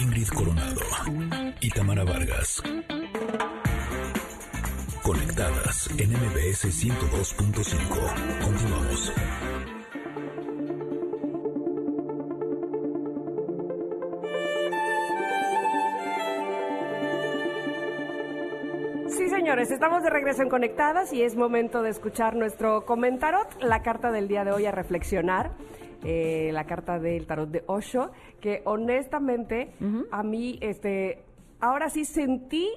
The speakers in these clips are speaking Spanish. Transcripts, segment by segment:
Ingrid Coronado y Tamara Vargas. Conectadas en MBS 102.5. Continuamos. Sí, señores, estamos de regreso en Conectadas y es momento de escuchar nuestro comentarot, la carta del día de hoy a reflexionar. Eh, la carta del tarot de Osho, que honestamente a mí, este, ahora sí sentí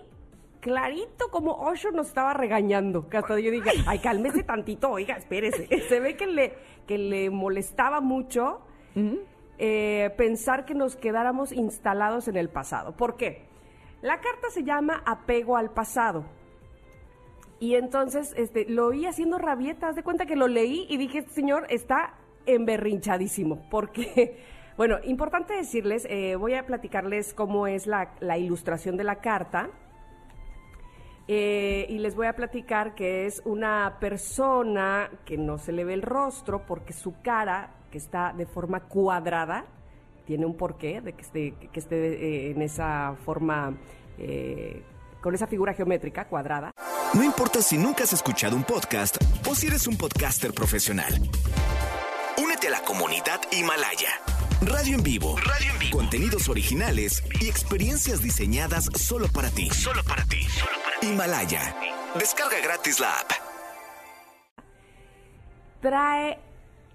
clarito como Osho nos estaba regañando, que hasta yo dije, ay, cálmese tantito, oiga, espérese. Se ve que le, que le molestaba mucho eh, pensar que nos quedáramos instalados en el pasado. ¿Por qué? La carta se llama apego al pasado. Y entonces este, lo oí haciendo rabietas, de cuenta que lo leí y dije, este señor está emberrinchadísimo, porque, bueno, importante decirles, eh, voy a platicarles cómo es la, la ilustración de la carta. Eh, y les voy a platicar que es una persona que no se le ve el rostro porque su cara, que está de forma cuadrada, tiene un porqué de que esté, que esté eh, en esa forma, con esa figura geométrica cuadrada. No importa si nunca has escuchado un podcast o si eres un podcaster profesional. Únete la comunidad Himalaya. Radio en vivo. Contenidos originales y experiencias diseñadas solo para ti. Solo para ti. Himalaya. Descarga gratis la app. trae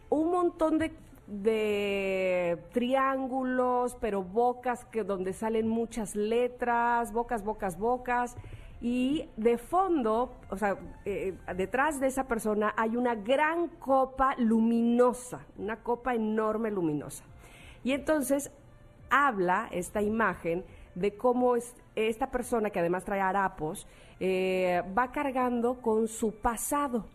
un montón de, de triángulos, pero bocas que donde salen muchas letras, bocas, bocas, bocas. Y de fondo, o sea, eh, detrás de esa persona hay una gran copa luminosa, una copa enorme luminosa. Y entonces habla esta imagen de cómo es, esta persona, que además trae harapos, eh, va cargando con su pasado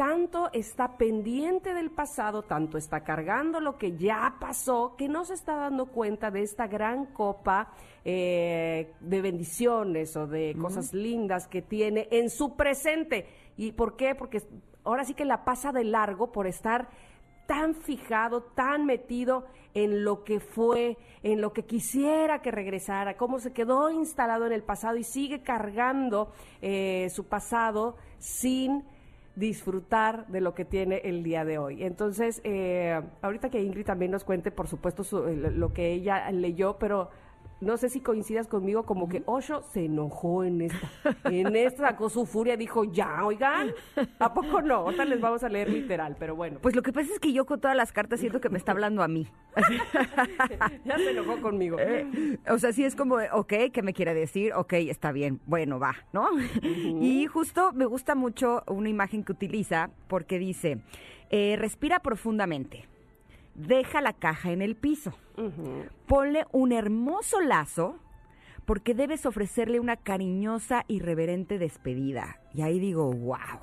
tanto está pendiente del pasado, tanto está cargando lo que ya pasó, que no se está dando cuenta de esta gran copa eh, de bendiciones o de cosas lindas que tiene en su presente. ¿Y por qué? Porque ahora sí que la pasa de largo por estar tan fijado, tan metido en lo que fue, en lo que quisiera que regresara, cómo se quedó instalado en el pasado y sigue cargando eh, su pasado sin disfrutar de lo que tiene el día de hoy. Entonces, eh, ahorita que Ingrid también nos cuente, por supuesto, su- lo que ella leyó, pero no sé si coincidas conmigo, como que Osho se enojó en esta. En esta sacó su furia, dijo, ya, oigan, ¿a poco no? Ahorita les vamos a leer literal, pero bueno, Pues lo que pasa es que yo con todas las cartas siento que me está hablando a mí. ya se enojó conmigo. Eh, o sea, sí es como, ok, ¿qué me quiere decir? Ok, está bien, bueno, va, ¿no? Y justo me gusta mucho una imagen que utiliza porque dice, eh, respira profundamente, deja la caja en el piso, ponle un hermoso lazo porque debes ofrecerle una cariñosa y reverente despedida. Y ahí digo, wow,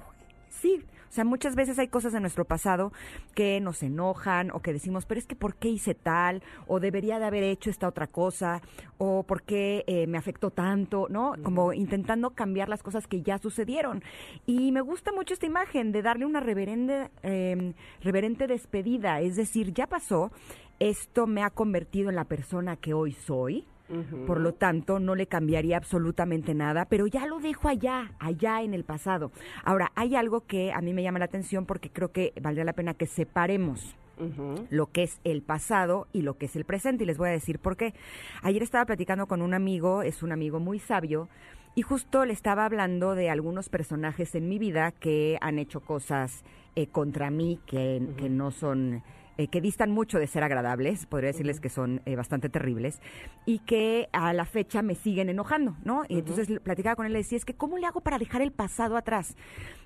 sí. O sea, muchas veces hay cosas en nuestro pasado que nos enojan o que decimos, pero es que ¿por qué hice tal? O debería de haber hecho esta otra cosa, o ¿por qué eh, me afectó tanto? ¿No? Como intentando cambiar las cosas que ya sucedieron. Y me gusta mucho esta imagen de darle una reverente, eh, reverente despedida. Es decir, ya pasó, esto me ha convertido en la persona que hoy soy. Por lo tanto, no le cambiaría absolutamente nada, pero ya lo dejo allá, allá en el pasado. Ahora, hay algo que a mí me llama la atención porque creo que valdría la pena que separemos lo que es el pasado y lo que es el presente. Y les voy a decir por qué. Ayer estaba platicando con un amigo, es un amigo muy sabio, y justo le estaba hablando de algunos personajes en mi vida que han hecho cosas eh, contra mí que, que no son eh, que distan mucho de ser agradables, podría decirles que son eh, bastante terribles, y que a la fecha me siguen enojando, ¿no? Y entonces platicaba con él y le decía, es que ¿cómo le hago para dejar el pasado atrás?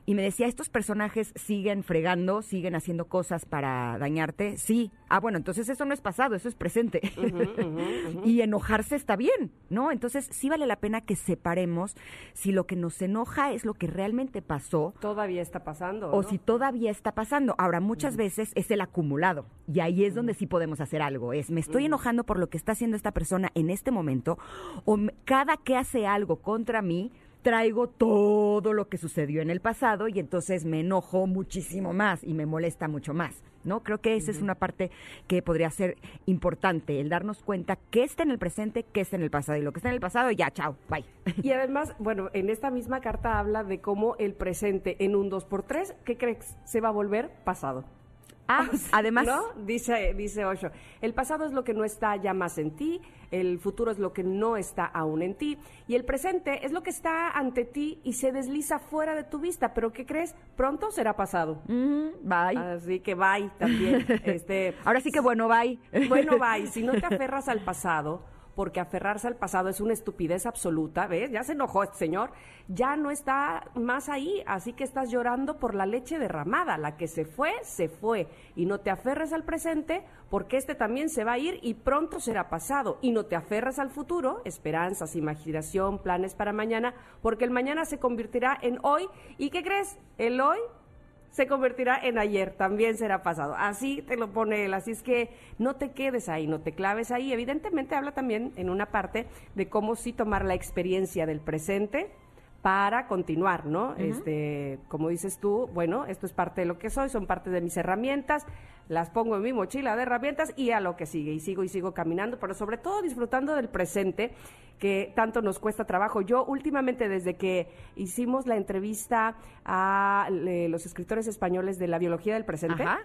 Y me decía, ¿estos personajes siguen fregando, siguen haciendo cosas para dañarte? Sí. Ah, bueno, entonces eso no es pasado, eso es presente. y enojarse está bien, ¿no? Entonces sí vale la pena que separemos si lo que nos enoja es lo que realmente pasó Todavía está pasando. o si todavía está pasando. Ahora, muchas veces es el acumulado y ahí es donde sí podemos hacer algo. Es, me estoy enojando por lo que está haciendo esta persona en este momento o cada que hace algo contra mí, traigo todo lo que sucedió en el pasado y entonces me enojo muchísimo más y me molesta mucho más. ¿No? Creo que esa es una parte que podría ser importante, el darnos cuenta qué está en el presente, qué está en el pasado. Y lo que está en el pasado, ya, chao, bye. Y además, bueno, en esta misma carta habla de cómo el presente en un 2x3, ¿qué crees? Se va a volver pasado. Ah, además. ¿No? Dice, dice Osho. El pasado es lo que no está ya más en ti, el futuro es lo que no está aún en ti, y el presente es lo que está ante ti y se desliza fuera de tu vista. Pero ¿qué crees? Pronto será pasado. Mm, bye. Así que bye también. este, Ahora sí que bueno, bye. bueno, bye. Si no te aferras al pasado, porque aferrarse al pasado es una estupidez absoluta, ¿ves? Ya se enojó este señor, ya no está más ahí, así que estás llorando por la leche derramada, la que se fue, se fue, y no te aferres al presente, porque este también se va a ir y pronto será pasado, y no te aferres al futuro, esperanzas, imaginación, planes para mañana, porque el mañana se convertirá en hoy, ¿y qué crees? El hoy se convertirá en ayer, también será pasado. Así te lo pone él, así es que no te quedes ahí, no te claves ahí. Evidentemente habla también en una parte de cómo sí tomar la experiencia del presente para continuar, ¿no? Este, como dices tú, bueno, esto es parte de lo que soy, son parte de mis herramientas, las pongo en mi mochila de herramientas y a lo que sigue, y sigo y sigo caminando, pero sobre todo disfrutando del presente que tanto nos cuesta trabajo. Yo últimamente desde que hicimos la entrevista a le- los escritores españoles de la biología del presente, Ajá.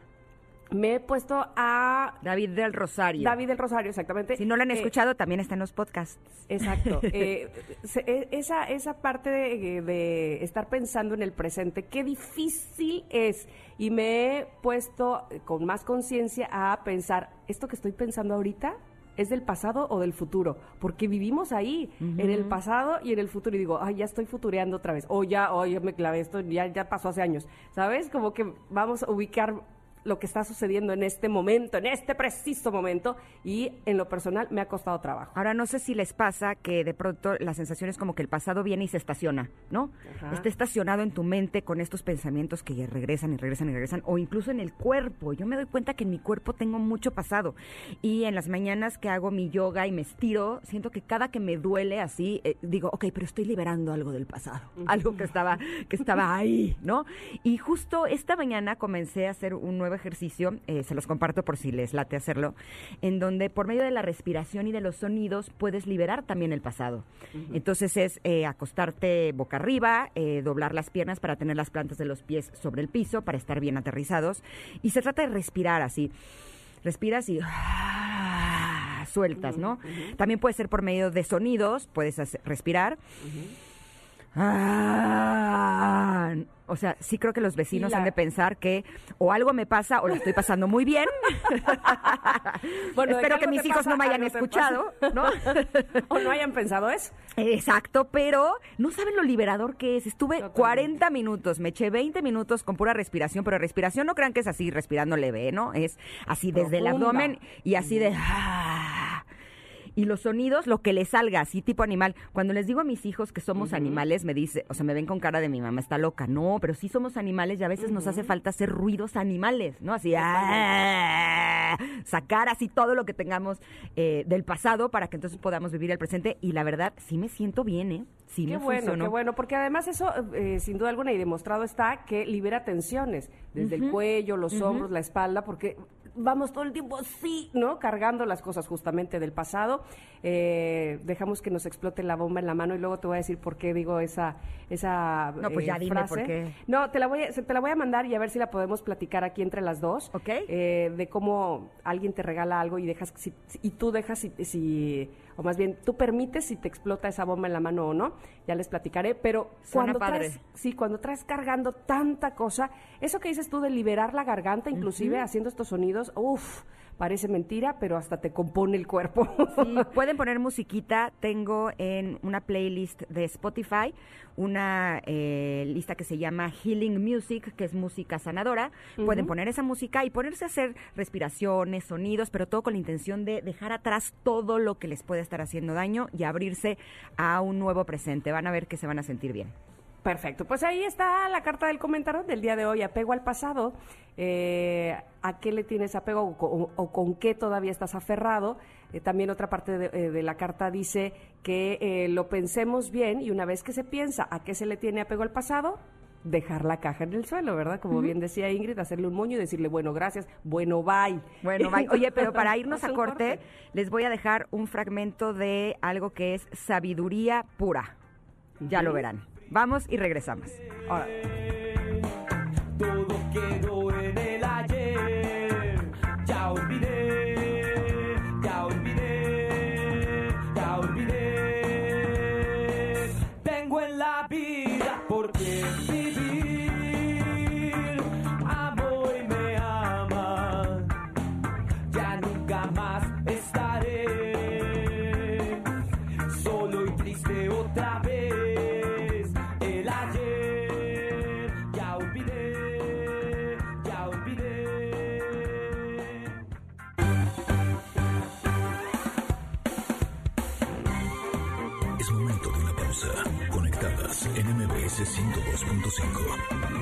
Me he puesto a David del Rosario. David del Rosario, exactamente. Si no lo han Eh, escuchado, también está en los podcasts. Exacto. Eh, se- eh, esa, esa parte de, de estar pensando en el presente, qué difícil es. Y me he puesto eh, con más conciencia a pensar, ¿esto que estoy pensando ahorita es del pasado o del futuro? Porque vivimos ahí, en el pasado y en el futuro. Y digo, ay, ya estoy futureando otra vez. O ya, o ya me clavé esto, ya, ya pasó hace años. ¿Sabes? Como que vamos a ubicar lo que está sucediendo en este momento, en este preciso momento, y en lo personal me ha costado trabajo. Ahora no sé si les pasa que de pronto la sensación es como que el pasado viene y se estaciona, ¿no? Ajá. Está estacionado en tu mente con estos pensamientos que ya regresan y regresan y regresan, o incluso en el cuerpo. Yo me doy cuenta que en mi cuerpo tengo mucho pasado. Y en las mañanas que hago mi yoga y me estiro, siento que cada que me duele así, eh, digo, ok, pero estoy liberando algo del pasado, algo que estaba, que estaba ahí, ¿no? Y justo esta mañana comencé a hacer un nuevo ejercicio, eh, se los comparto por si les late hacerlo, en donde por medio de la respiración y de los sonidos puedes liberar también el pasado. Entonces es eh, acostarte boca arriba, eh, doblar las piernas para tener las plantas de los pies sobre el piso, para estar bien aterrizados. Y se trata de respirar así. Respiras y sueltas, ¿no? También puede ser por medio de sonidos, puedes hacer- respirar. Ah, o sea, sí creo que los vecinos la- han de pensar que o algo me pasa o lo estoy pasando muy bien. Bueno, Espero que mis hijos no me hayan escuchado, ¿no? o no hayan pensado eso. Exacto, pero no saben lo liberador que es. Estuve Totalmente. 40 minutos, me eché 20 minutos con pura respiración, pero respiración no crean que es así, respirando leve, ¿no? Es así desde el abdomen y así de... ah. Y los sonidos, lo que les salga, así tipo animal. Cuando les digo a mis hijos que somos animales, me dice, o sea, me ven con cara de mi mamá está loca. No, pero sí somos animales y a veces nos hace falta hacer ruidos animales, ¿no? Así, ah, sacar así todo lo que tengamos eh, del pasado para que entonces podamos vivir el presente. Y la verdad, sí me siento bien, ¿eh? Sí Qué me bueno, funcionó. qué bueno, porque además eso, eh, sin duda alguna, y demostrado está que libera tensiones, desde el cuello, los hombros, la espalda, porque vamos todo el tiempo sí, ¿no? Cargando las cosas justamente del pasado. Eh, dejamos que nos explote la bomba en la mano y luego te voy a decir por qué digo esa, esa No, pues eh, ya dime frase. por qué. No, te la, voy a, te la voy a mandar y a ver si la podemos platicar aquí entre las dos. Ok. Eh, de cómo alguien te regala algo y dejas si- y tú dejas si, si- o más bien tú permites si te explota esa bomba en la mano o no. Ya les platicaré, pero Suena cuando padre. traes sí, cuando traes cargando tanta cosa, eso que dices tú de liberar la garganta, inclusive haciendo estos sonidos, uff, parece mentira, pero hasta te compone el cuerpo. Sí, pueden poner musiquita. Tengo en una playlist de Spotify una eh, lista que se llama Healing Music, que es música sanadora. Pueden poner esa música y ponerse a hacer respiraciones, sonidos, pero todo con la intención de dejar atrás todo lo que les puede estar haciendo daño y abrirse a un nuevo presente. Van a ver que se van a sentir bien. Perfecto, pues ahí está la carta del comentario del día de hoy, apego al pasado, eh, a qué le tienes apego o, con- o con qué todavía estás aferrado. Eh, también otra parte de, eh, de la carta dice que eh, lo pensemos bien y una vez que se piensa a qué se le tiene apego al pasado, dejar la caja en el suelo, ¿verdad? Como bien decía Ingrid, hacerle un moño y decirle, bueno, gracias, bueno, bye. Bueno, bye. Oye, pero para irnos a corte, les voy a dejar un fragmento de algo que es sabiduría pura. Ya lo verán. Vamos y regresamos. Ahora, Todo quedó en el ayer. Ya olvidé, ya olvidé, ya olvidé. Tengo en la vida por en MBS 102.5.